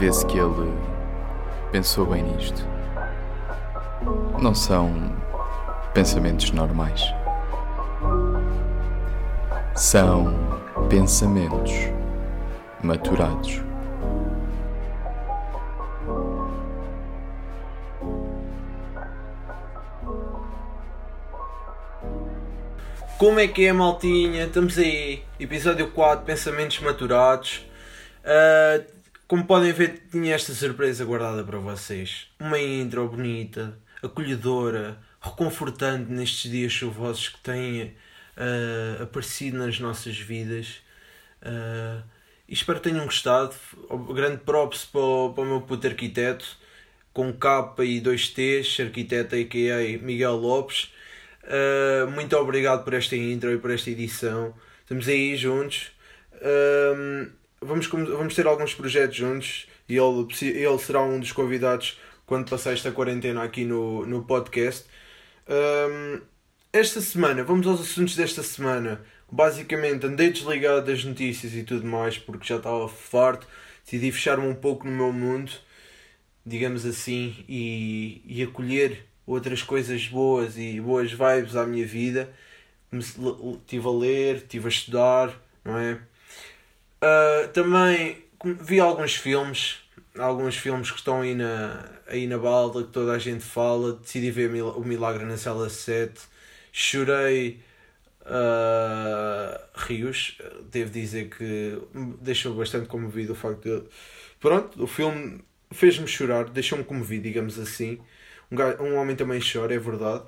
Vê-se que ele pensou bem nisto. Não são pensamentos normais. São pensamentos maturados. Como é que é, maltinha? Estamos aí, episódio 4, Pensamentos Maturados. Uh, como podem ver, tinha esta surpresa guardada para vocês. Uma intro bonita, acolhedora, reconfortante nestes dias chuvosos que têm uh, aparecido nas nossas vidas. Uh, espero que tenham gostado. Grande props para o, para o meu puto arquiteto, com K e dois T's, arquiteto a.k.a. Miguel Lopes. Uh, muito obrigado por esta intro e por esta edição. Estamos aí juntos. Vamos, vamos ter alguns projetos juntos e ele, ele será um dos convidados quando passar esta quarentena aqui no, no podcast. Uh, esta semana, vamos aos assuntos desta semana. Basicamente, andei desligado das notícias e tudo mais porque já estava farto. Decidi fechar-me um pouco no meu mundo, digamos assim, e, e acolher outras coisas boas e boas vibes à minha vida. Estive a ler, estive a estudar, não é? Uh, também vi alguns filmes, alguns filmes que estão aí na, aí na balda, que toda a gente fala. Decidi ver O Milagre na Cela 7. Chorei uh, rios. Devo dizer que deixou bastante comovido o facto de. Pronto, o filme fez-me chorar, deixou-me comovido, digamos assim. Um, um homem também chora, é verdade.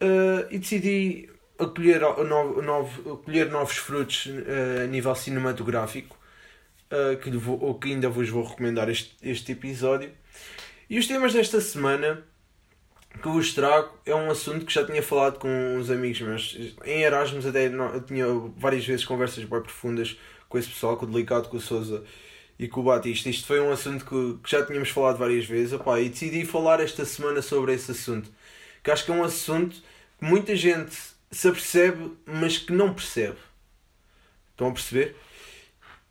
Uh, e decidi acolher, novo, novo, acolher novos frutos uh, a nível cinematográfico, uh, que, vou, que ainda vos vou recomendar este, este episódio. E os temas desta semana que vos trago é um assunto que já tinha falado com uns amigos meus. Em Erasmus até eu tinha várias vezes conversas bem profundas com esse pessoal, com o Delicado, com o Souza e com o Batista. Isto foi um assunto que, que já tínhamos falado várias vezes opá, e decidi falar esta semana sobre esse assunto. Que acho que é um assunto que muita gente se apercebe, mas que não percebe. Estão a perceber?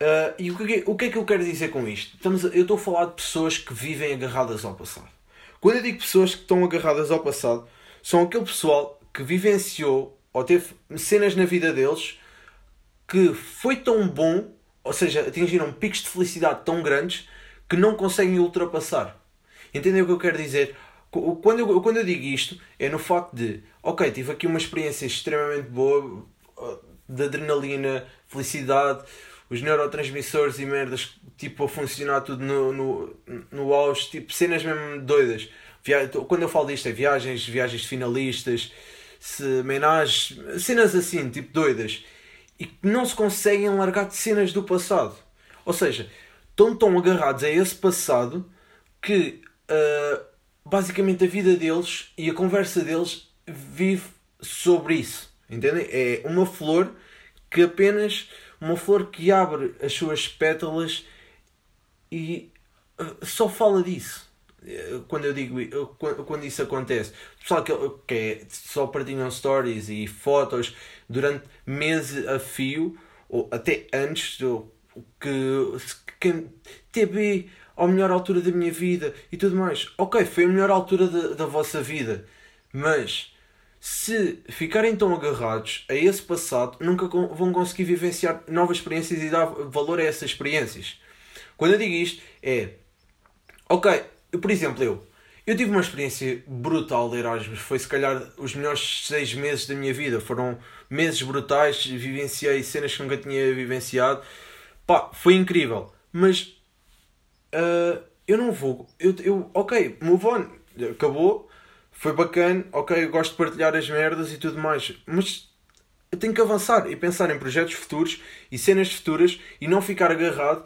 Uh, e o que, o que é que eu quero dizer com isto? Estamos eu estou a falar de pessoas que vivem agarradas ao passado. Quando eu digo pessoas que estão agarradas ao passado, são aquele pessoal que vivenciou ou teve cenas na vida deles que foi tão bom ou seja, atingiram picos de felicidade tão grandes que não conseguem ultrapassar. Entendem o que eu quero dizer? Quando eu, quando eu digo isto, é no facto de, ok, tive aqui uma experiência extremamente boa de adrenalina, felicidade, os neurotransmissores e merdas tipo a funcionar tudo no, no, no auge, tipo cenas mesmo doidas. Via quando eu falo disto é viagens, viagens de finalistas, se, menagens, cenas assim, tipo doidas e que não se conseguem largar de cenas do passado. Ou seja, estão tão agarrados a esse passado que uh, basicamente a vida deles e a conversa deles vive sobre isso. Entendem? É uma flor que apenas uma flor que abre as suas pétalas e uh, só fala disso. Eh, quando eu digo quando isso acontece, pessoal que, que é, só partilham stories e fotos durante meses a fio, ou até antes, que, que TB a melhor altura da minha vida e tudo mais. Ok, foi a melhor altura da, da vossa vida, mas se ficarem tão agarrados a esse passado, nunca vão conseguir vivenciar novas experiências e dar valor a essas experiências. Quando eu digo isto, é ok, por exemplo, eu eu tive uma experiência brutal de Erasmus. Foi se calhar os melhores seis meses da minha vida. Foram meses brutais. Vivenciei cenas que nunca tinha vivenciado. Pá, foi incrível. Mas uh, eu não vou. Eu, eu, ok, move on. Acabou. Foi bacana. Ok, eu gosto de partilhar as merdas e tudo mais. Mas eu tenho que avançar e pensar em projetos futuros e cenas futuras e não ficar agarrado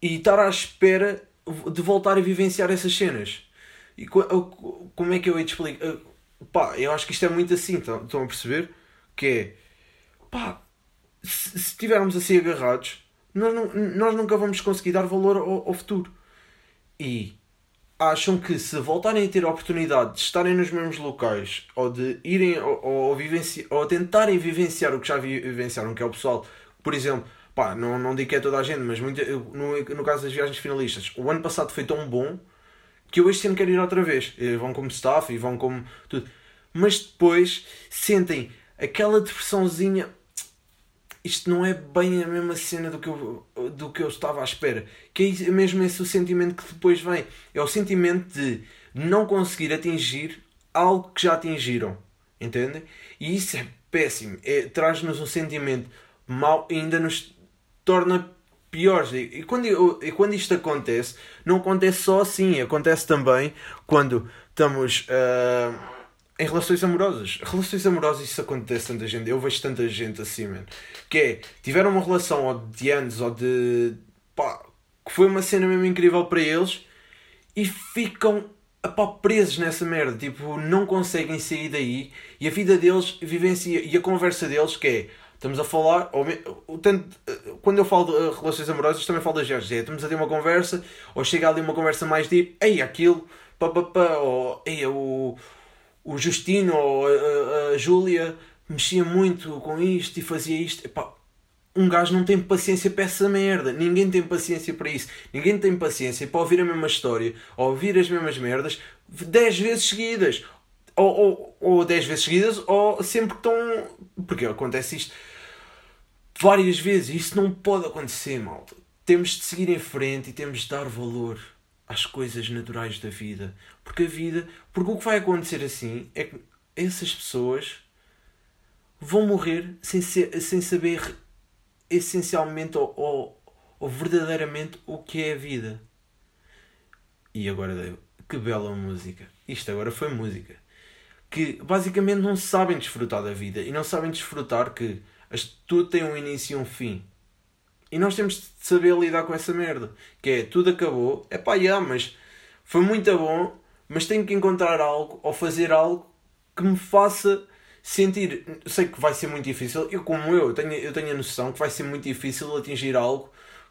e estar à espera de voltar a vivenciar essas cenas. E como é que eu ia te explicar? Pá, eu acho que isto é muito assim, estão, estão a perceber? Que é, pá, se estivermos assim agarrados, nós, não, nós nunca vamos conseguir dar valor ao, ao futuro. E acham que se voltarem a ter a oportunidade de estarem nos mesmos locais ou de irem ou, ou, vivenci, ou tentarem vivenciar o que já vivenciaram, que é o pessoal, por exemplo, pá, não, não digo que é toda a gente, mas muito, no, no caso das viagens finalistas, o ano passado foi tão bom que eu este ano quero ir outra vez. E vão como staff e vão como tudo. Mas depois sentem aquela depressãozinha. Isto não é bem a mesma cena do que eu, do que eu estava à espera. Que é mesmo esse o sentimento que depois vem. É o sentimento de não conseguir atingir algo que já atingiram. Entendem? E isso é péssimo. É, Traz-nos um sentimento mau e ainda nos torna piores. E quando, e quando isto acontece, não acontece só assim, acontece também quando estamos uh, em relações amorosas. Relações amorosas, isso acontece tanta gente. Eu vejo tanta gente assim, mano. Que é, tiveram uma relação ou de anos ou de. pá, que foi uma cena mesmo incrível para eles e ficam pá, presos nessa merda. Tipo, não conseguem sair daí e a vida deles vivencia. E a conversa deles que é Estamos a falar, ou, tanto, quando eu falo de uh, relações amorosas, também falo das genes. É, estamos a ter uma conversa, ou chega ali uma conversa mais deep, ei, aquilo, pá, pá, pá, ou ei, o, o Justino ou a, a, a Júlia mexia muito com isto e fazia isto. Epá, um gajo não tem paciência para essa merda. Ninguém tem paciência para isso. Ninguém tem paciência para ouvir a mesma história, ou ouvir as mesmas merdas 10 vezes seguidas. Ou, ou, ou 10 vezes seguidas, ou sempre que estão. Porque acontece isto várias vezes. Isso não pode acontecer, malta. Temos de seguir em frente e temos de dar valor às coisas naturais da vida. Porque a vida. Porque o que vai acontecer assim é que essas pessoas vão morrer sem, ser, sem saber essencialmente ou, ou, ou verdadeiramente o que é a vida. E agora, que bela música! Isto agora foi música. Que basicamente não sabem desfrutar da vida e não sabem desfrutar que tudo tem um início e um fim. E nós temos de saber lidar com essa merda. Que é, tudo acabou. É pá, yeah, mas foi muito bom, mas tenho que encontrar algo ou fazer algo que me faça sentir. Sei que vai ser muito difícil. Eu, como eu, tenho, eu tenho a noção que vai ser muito difícil atingir algo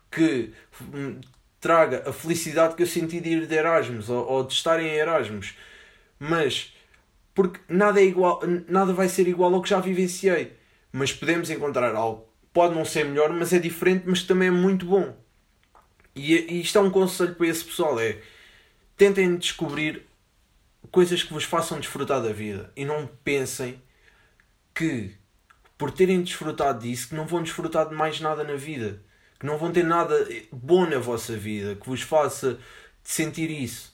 que traga a felicidade que eu senti de ir de Erasmus ou, ou de estar em Erasmus. Mas, porque nada é igual, nada vai ser igual ao que já vivenciei mas podemos encontrar algo. Pode não ser melhor, mas é diferente, mas também é muito bom. E, e isto é um conselho para esse pessoal: é tentem descobrir coisas que vos façam desfrutar da vida e não pensem que por terem desfrutado disso que não vão desfrutar de mais nada na vida, que não vão ter nada bom na vossa vida que vos faça sentir isso.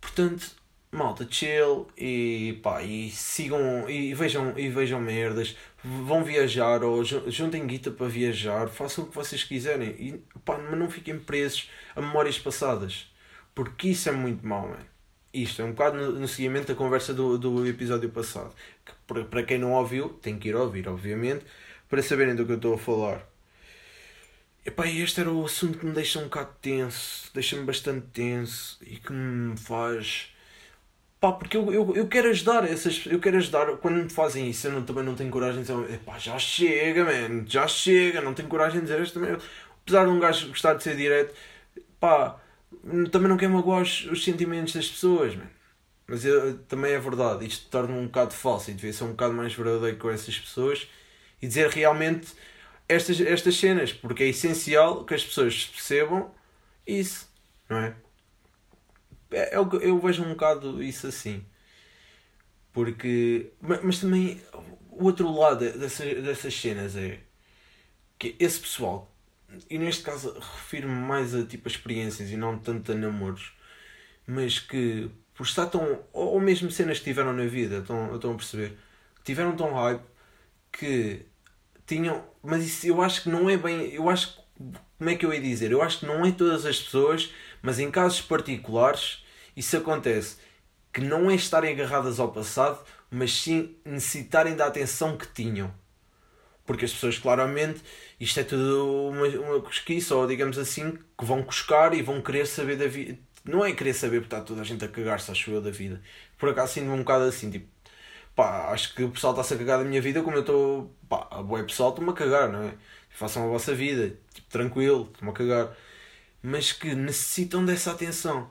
Portanto, malta, chill e pá, e sigam e vejam, e vejam merdas, vão viajar ou juntem guita para viajar, façam o que vocês quiserem e pá, mas não fiquem presos a memórias passadas, porque isso é muito mau, man. Isto é um bocado no, seguimento da conversa do, do episódio passado. Que para, para quem não ouviu, tem que ir ouvir, obviamente, para saberem do que eu estou a falar. Epá, este era o assunto que me deixa um bocado tenso, deixa-me bastante tenso e que me faz Pá, porque eu, eu, eu quero ajudar essas eu quero ajudar quando me fazem isso eu não, também não tenho coragem de dizer pá, já chega man, já chega não tenho coragem de dizer isto também apesar de um gajo gostar de ser direto pá, também não quero magoar os, os sentimentos das pessoas man. mas eu, também é verdade isto torna-me um bocado falso e devia ser um bocado mais verdadeiro com essas pessoas e dizer realmente estas, estas cenas porque é essencial que as pessoas percebam isso não é? É, eu, eu vejo um bocado isso assim. Porque. Mas, mas também o outro lado dessas, dessas cenas é que esse pessoal, e neste caso refiro-me mais a tipo experiências e não tanto a namoros, mas que por estar tão. ou mesmo cenas que tiveram na vida, estão, estão a perceber, tiveram tão hype que tinham. Mas isso eu acho que não é bem. Eu acho. Como é que eu ia dizer? Eu acho que não é todas as pessoas, mas em casos particulares isso acontece que não é estarem agarradas ao passado, mas sim necessitarem da atenção que tinham. Porque as pessoas, claramente, isto é tudo uma, uma cosquiça, ou digamos assim, que vão cuscar e vão querer saber da vida. Não é querer saber porque está toda a gente a cagar-se, acho eu, da vida. Por acaso sinto-me um bocado assim, tipo, pá, acho que o pessoal está-se a cagar da minha vida como eu estou, pá, a boa pessoal estou-me a cagar, não é? Façam a vossa vida, tipo, tranquilo, estou-me a cagar. Mas que necessitam dessa atenção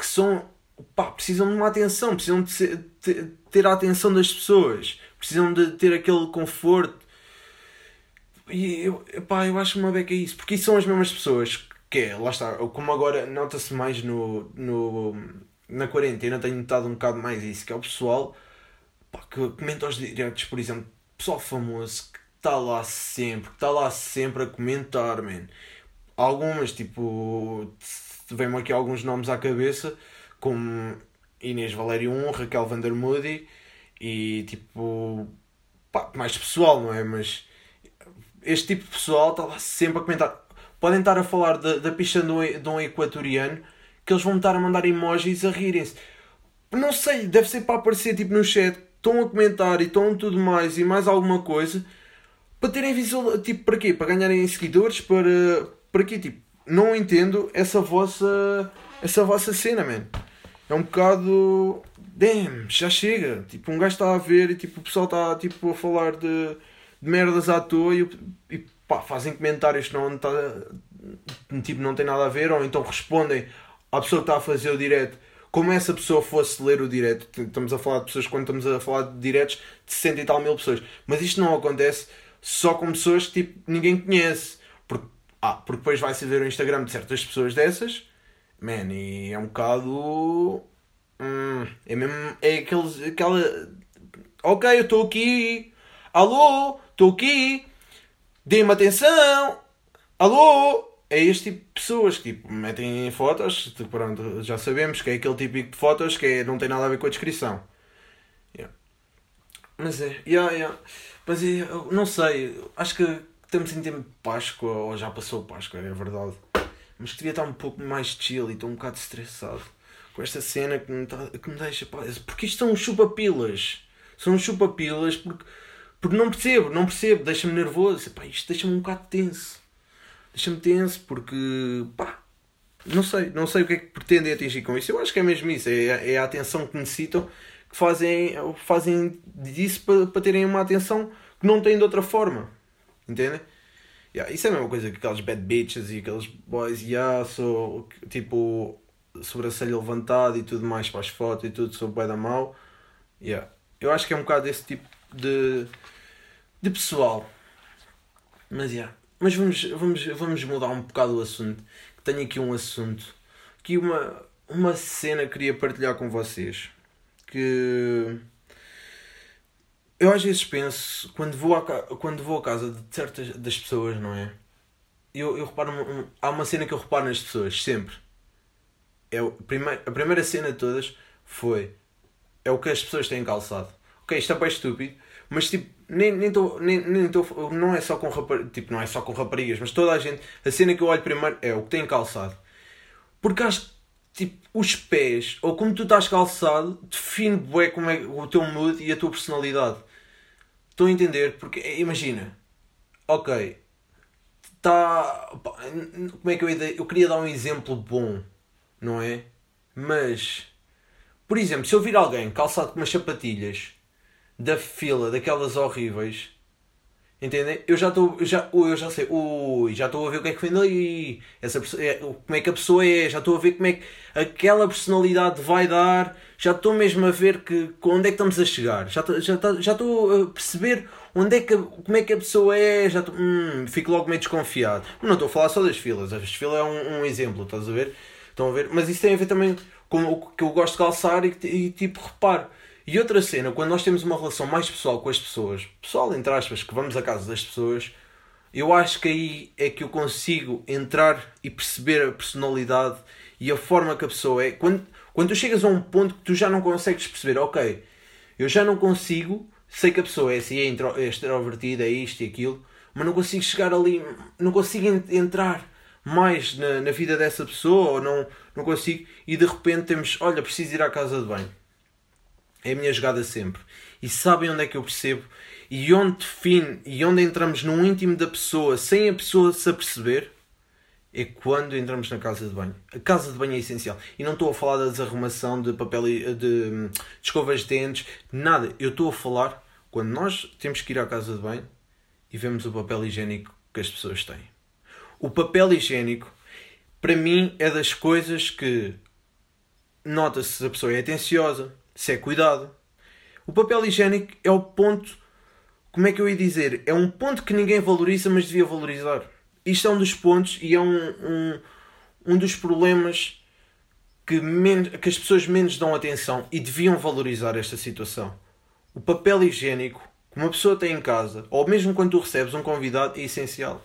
que são pá, precisam de uma atenção, precisam de ser, ter a atenção das pessoas, precisam de ter aquele conforto. E eu, epá, eu acho uma beca isso, porque isso são as mesmas pessoas que é, lá está, como agora nota-se mais no, no, na quarentena, tenho notado um bocado mais isso, que é o pessoal pá, que comenta aos diretos, por exemplo, pessoal famoso que está lá sempre, que está lá sempre a comentar, man. Algumas, tipo, vem-me aqui alguns nomes à cabeça, como Inês Valério 1, Raquel Vandermoody e tipo, pá, mais pessoal, não é? Mas este tipo de pessoal está lá sempre a comentar. Podem estar a falar da, da um, de um equatoriano que eles vão estar a mandar emojis a rirem-se. Não sei, deve ser para aparecer tipo no chat, estão a comentar e estão tudo mais e mais alguma coisa para terem visual. Tipo, para quê? Para ganharem seguidores? Para, para quê? Tipo, não entendo essa vossa, essa vossa cena, man. É um bocado. Damn, já chega. Tipo, um gajo está a ver e tipo, o pessoal está tipo, a falar de de merdas à toa e, e pá, fazem comentários que não, tá, tipo, não tem nada a ver, ou então respondem à pessoa que está a fazer o direto como essa pessoa fosse ler o direto. Estamos a falar de pessoas, quando estamos a falar de diretos, de 60 e tal mil pessoas. Mas isto não acontece só com pessoas que tipo, ninguém conhece. Ah, porque depois vai-se ver o Instagram de certas pessoas dessas. Man, e é um bocado. Hum, é mesmo. É aqueles, aquela. Ok, eu estou aqui. Alô, estou aqui, dê-me atenção, alô. É este tipo de pessoas que tipo, metem fotos, tipo, pronto, já sabemos que é aquele típico de fotos que é, não tem nada a ver com a descrição. Yeah. Mas é, yeah, yeah. mas é, não sei, acho que estamos em tempo de Páscoa, ou já passou Páscoa, é verdade. Mas devia estar um pouco mais chill e estou um bocado estressado com esta cena que me, tá, que me deixa. Porque isto são chupa-pilas. São chupa-pilas porque porque não percebo, não percebo, deixa-me nervoso. Pá, isto deixa-me um bocado tenso. Deixa-me tenso porque, pá, não sei, não sei o que é que pretendem atingir com isso. Eu acho que é mesmo isso, é, é a atenção que necessitam, que fazem, fazem disso para, para terem uma atenção que não têm de outra forma. Entendem? Yeah, isso é a mesma coisa que aqueles bad bitches e aqueles boys, yeah, sou tipo sobrancelho levantado e tudo mais para as fotos e tudo, sou bem da mal. Yeah. Eu acho que é um bocado esse tipo de, de pessoal. Mas, yeah. Mas vamos, vamos, vamos mudar um bocado o assunto. Tenho aqui um assunto. Aqui uma, uma cena que queria partilhar com vocês. Que eu às vezes penso, quando vou à, quando vou à casa de certas das pessoas, não é? Eu, eu reparo, um, há uma cena que eu reparo nas pessoas, sempre. É o, primeiro, a primeira cena de todas foi é o que as pessoas têm calçado ok, isto é bem estúpido, mas tipo, nem, nem tô, nem, nem não é só com tipo, não é só com raparigas, mas toda a gente, a cena que eu olho primeiro é o que tem calçado. Porque acho que tipo, os pés, ou como tu estás calçado, define bem como é o teu mood e a tua personalidade. Estou a entender? Porque imagina, ok, está. Como é que eu ia Eu queria dar um exemplo bom, não é? Mas, por exemplo, se eu vir alguém calçado com umas sapatilhas da fila, daquelas horríveis. Entendem? Eu já estou, já, eu já sei, ui, já estou a ver o que é que vem daí, essa, é, como é que a pessoa é, já estou a ver como é que aquela personalidade vai dar, já estou mesmo a ver que, onde é que estamos a chegar, já, já, já estou a perceber onde é que, como é que a pessoa é, já estou, hum, fico logo meio desconfiado. Não estou a falar só das filas, as filas é um, um exemplo, estás a ver? Estão a ver? Mas isso tem a ver também com o que eu gosto de calçar e, e tipo, reparo e outra cena, quando nós temos uma relação mais pessoal com as pessoas, pessoal entre aspas, que vamos à casa das pessoas, eu acho que aí é que eu consigo entrar e perceber a personalidade e a forma que a pessoa é. Quando, quando tu chegas a um ponto que tu já não consegues perceber, ok, eu já não consigo, sei que a pessoa é assim, é, é extrovertida, é isto e aquilo, mas não consigo chegar ali, não consigo entrar mais na, na vida dessa pessoa, ou não, não consigo, e de repente temos, olha, preciso ir à casa de banho é a minha jogada sempre. E sabem onde é que eu percebo? E onde define e onde entramos no íntimo da pessoa sem a pessoa se aperceber? É quando entramos na casa de banho. A casa de banho é essencial. E não estou a falar da desarrumação de papel de, de, escovas de dentes, nada. Eu estou a falar quando nós temos que ir à casa de banho e vemos o papel higiênico que as pessoas têm. O papel higiênico, para mim, é das coisas que nota-se se a pessoa é atenciosa, se é cuidado. O papel higiênico é o ponto como é que eu ia dizer? É um ponto que ninguém valoriza, mas devia valorizar. Isto é um dos pontos e é um, um, um dos problemas que, menos, que as pessoas menos dão atenção e deviam valorizar esta situação. O papel higiênico que uma pessoa tem em casa, ou mesmo quando tu recebes um convidado, é essencial.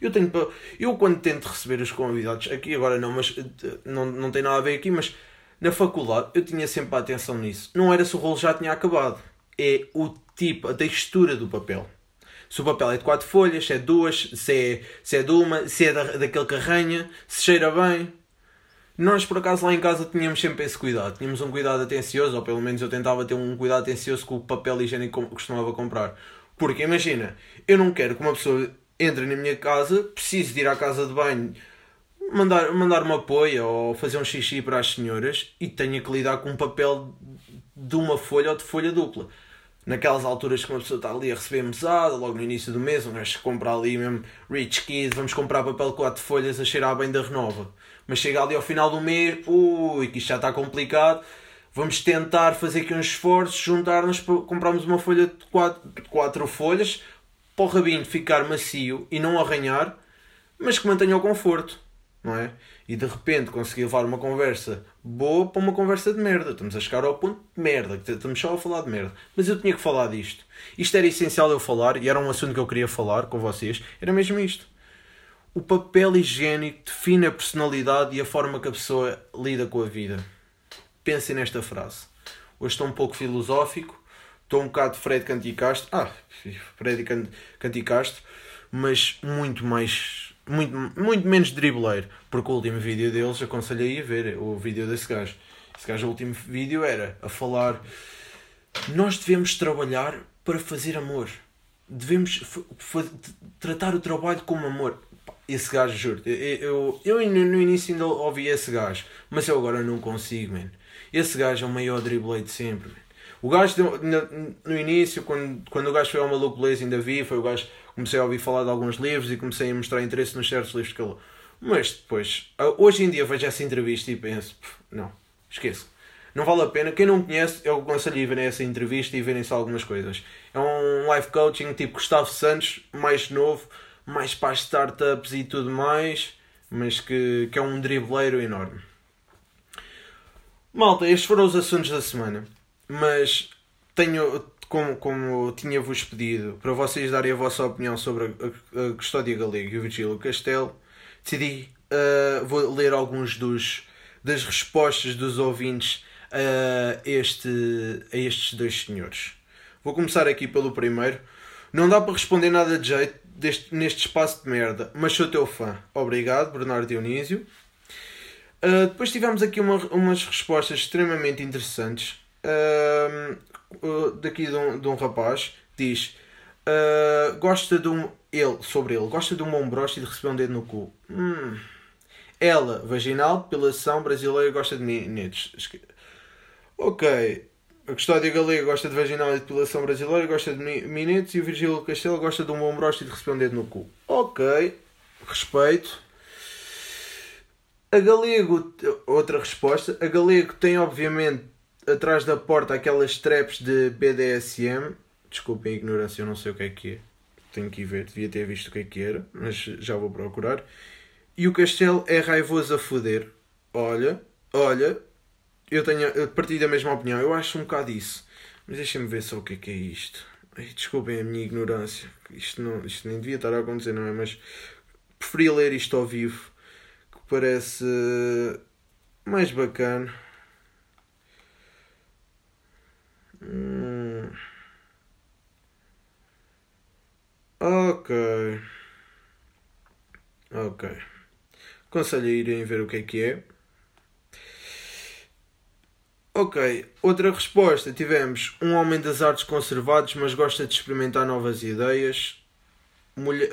Eu tenho eu quando tento receber os convidados, aqui agora não, mas eh, não, não tem nada a ver aqui, mas na faculdade eu tinha sempre a atenção nisso. Não era se o rolo já tinha acabado, é o tipo, a textura do papel. Se o papel é de quatro folhas, se é duas, se é, se é de uma, se é da, daquele que arranha, se cheira bem. Nós, por acaso, lá em casa tínhamos sempre esse cuidado. Tínhamos um cuidado atencioso, ou pelo menos eu tentava ter um cuidado atencioso com o papel higiênico que costumava comprar. Porque, imagina, eu não quero que uma pessoa entre na minha casa, precise de ir à casa de banho, mandar, mandar uma poia ou fazer um xixi para as senhoras e tenha que lidar com um papel de uma folha ou de folha dupla. Naquelas alturas que uma pessoa está ali a receber mesada, logo no início do mês, um gajo compra ali mesmo Rich Kid, vamos comprar papel de 4 folhas a cheirar bem da renova. Mas chega ali ao final do mês, ui, que isto já está complicado, vamos tentar fazer aqui uns esforços, juntar-nos, comprarmos uma folha de 4, de quatro folhas, para o rabinho ficar macio e não arranhar, mas que mantenha o conforto, não é? E de repente conseguir levar uma conversa boa para uma conversa de merda. Estamos a chegar ao ponto de merda, estamos só a falar de merda. Mas eu tinha que falar disto. Isto era essencial eu falar e era um assunto que eu queria falar com vocês. Era mesmo isto. O papel higiênico define a personalidade e a forma que a pessoa lida com a vida. Pensem nesta frase. Hoje estou um pouco filosófico, estou um bocado Fred Canticastro. Ah, Fred Canticastro, mas muito mais. Muito, muito menos dribleiro, porque o último vídeo deles aconselhei a ver o vídeo desse gajo. Esse gajo, o último vídeo era a falar: Nós devemos trabalhar para fazer amor, devemos tratar o trabalho como amor. Esse gajo, juro, eu, eu, eu no início ainda ouvi esse gajo, mas eu agora não consigo, man. Esse gajo é o maior dribleiro de sempre, man. O gajo, no, no início, quando, quando o gajo foi ao Maluco Blaze, ainda vi, foi o gajo comecei a ouvir falar de alguns livros e comecei a mostrar interesse nos certos livros que ele. Mas depois, hoje em dia vejo essa entrevista e penso, não, esqueço. Não vale a pena. Quem não conhece, eu aconselho a verem essa entrevista e verem-se algumas coisas. É um life coaching tipo Gustavo Santos, mais novo, mais para as startups e tudo mais, mas que, que é um dribleiro enorme. Malta, estes foram os assuntos da semana mas tenho, como, como tinha-vos pedido, para vocês darem a vossa opinião sobre a, a, a Custódia Galego e o Virgílio Castelo, decidi, uh, vou ler alguns dos, das respostas dos ouvintes a, este, a estes dois senhores. Vou começar aqui pelo primeiro. Não dá para responder nada de jeito deste, neste espaço de merda, mas sou teu fã. Obrigado, Bernardo Dionísio. Uh, depois tivemos aqui uma, umas respostas extremamente interessantes uh, daqui de um, de um rapaz diz uh, gosta de um ele sobre ele gosta de um bom broche e de receber um dedo no cu. Hum. ela vaginal depilação brasileira gosta de netos ok. A Custódia Galega gosta de vaginal e depilação brasileira gosta de minetes e o Virgílio Castelo gosta de um bom broche e de receber um dedo no cu. Ok. Respeito. A Galego, outra resposta. A Galego tem obviamente atrás da porta aquelas traps de BDSM. Desculpem a ignorância, eu não sei o que é que é. Tenho que ir ver, devia ter visto o que é que era, mas já vou procurar. E o castelo é raivoso a foder. Olha, olha, eu tenho eu partilho da mesma opinião. Eu acho um bocado isso. Mas deixem-me ver só o que é que é isto. Ai, desculpem a minha ignorância. Isto, não, isto nem devia estar a acontecer, não é? Mas preferi ler isto ao vivo, que parece mais bacana. Ok. Ok. Aconselho a irem ver o que é que é. Ok, outra resposta. Tivemos um homem das artes conservados, mas gosta de experimentar novas ideias. Mulher,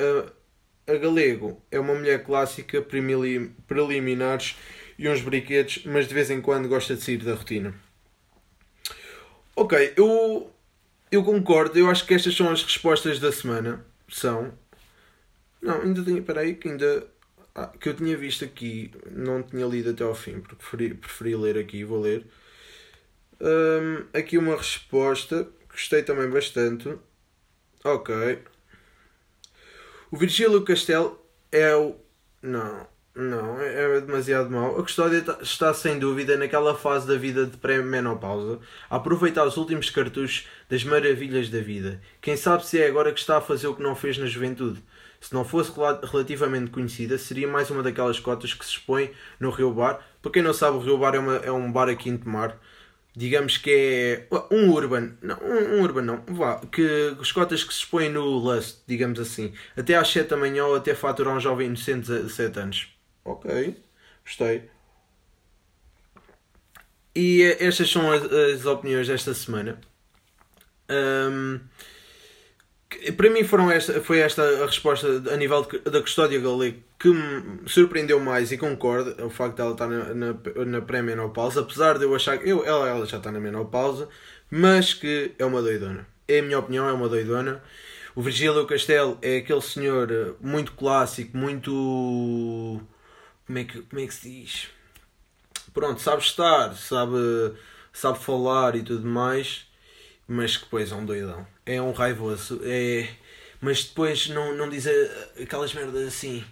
a, a Galego é uma mulher clássica, preliminares e uns brinquedos, mas de vez em quando gosta de sair da rotina. Ok, eu, eu concordo. Eu acho que estas são as respostas da semana. São. Não, ainda tenho. Espera aí, que ainda. Ah, que eu tinha visto aqui. Não tinha lido até ao fim, porque preferi, preferi ler aqui. Vou ler. Um, aqui uma resposta. Gostei também bastante. Ok. O Virgílio Castelo é o. Não, não, é demasiado mau. A Custódia tá- está sem dúvida naquela fase da vida de pré-menopausa, a aproveitar os últimos cartuchos das maravilhas da vida. Quem sabe se é agora que está a fazer o que não fez na juventude. Se não fosse rela- relativamente conhecida, seria mais uma daquelas cotas que se expõe no Rio Bar. Para quem não sabe, o Rio Bar é, uma- é um bar aqui em Tomar. Digamos que é um urban, não, um, um urban não, vá, que os cotas que se expõem no Lust, digamos assim, até às 7 da manhã ou até faturar um jovem inocente de 17 anos. Ok, gostei. E eh, estas são as, as opiniões desta semana. Que- para mim foram esta, foi esta a resposta a nível de- da custódia galego que me surpreendeu mais e concordo é o facto de ela estar na, na, na pré-menopausa, apesar de eu achar que eu, ela, ela já está na menopausa, mas que é uma doidona. É a minha opinião, é uma doidona. O Virgílio Castelo é aquele senhor eh, muito clássico, muito. Como é que, como é que se diz? Pronto, sabe estar, sabe, sabe falar e tudo mais, mas que depois é um doidão. É um raivoso, é... mas depois não, não diz aquelas merdas assim,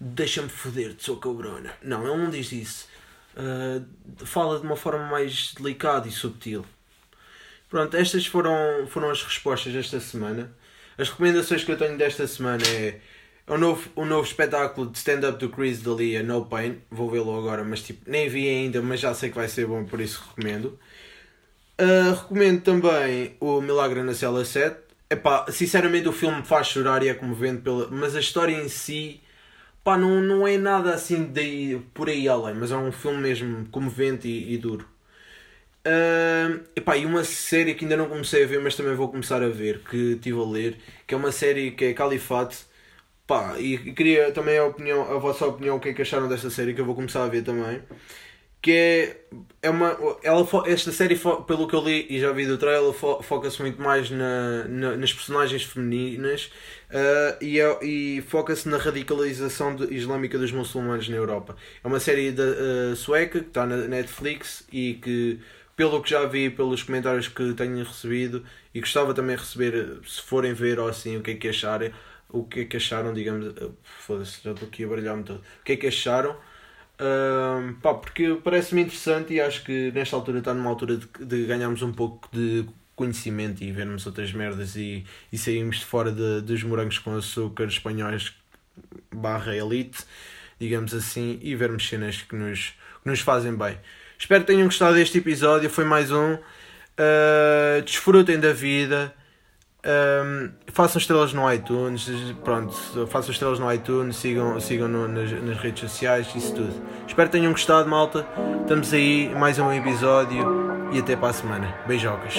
deixa-me foder-te, sou cabrona. Não, ele não diz isso. Ah, fala de uma forma mais delicada e subtil. Pronto, estas foram, foram as respostas desta semana. As recomendações que eu tenho desta semana é o novo, o novo espetáculo de stand-up do Chris D'Elia, No Pain. Vou vê-lo agora, mas tipo, nem vi ainda, mas já sei que vai ser bom, por isso recomendo. Uh, recomendo também o Milagre na Cela 7. Epá, sinceramente o filme faz chorar e é comovente, pela... mas a história em si pá, não, não é nada assim de, por aí além, mas é um filme mesmo comovente e, e duro. Uh, epá, e uma série que ainda não comecei a ver, mas também vou começar a ver, que estive a ler, que é uma série que é Califate. Pá, e, queria também a, opinião, a vossa opinião, o que é que acharam desta série, que eu vou começar a ver também. Que é, é uma. Ela, esta série, pelo que eu li e já vi do trailer, fo- foca-se muito mais na, na- nas personagens femininas ah, e, é- e foca-se na radicalização de- islâmica dos muçulmanos na Europa. É uma série da, ah, sueca que está na Netflix e que, pelo que já vi, pelos comentários que tenho recebido e gostava também de receber, se forem ver ou assim, o que é que acharem, o que é que acharam, digamos. ah, Foda-se, já estou aqui a baralhar-me todo. O que é que acharam? Ahm, pá, porque parece-me interessante e acho que nesta altura está numa altura de, de ganharmos um pouco de conhecimento e vermos outras merdas e, e sairmos de fora de, dos morangos com açúcar espanhóis barra elite, digamos assim, e vermos cenas que nos, que nos fazem bem. Espero que tenham gostado deste episódio, foi mais um. Ah, desfrutem da vida. Um, façam estrelas no iTunes, pronto, façam estrelas no iTunes, sigam, sigam no- nas, nas redes sociais, isso tudo. Espero que tenham gostado, malta. Estamos aí, mais um episódio e até para a semana. Beijocas.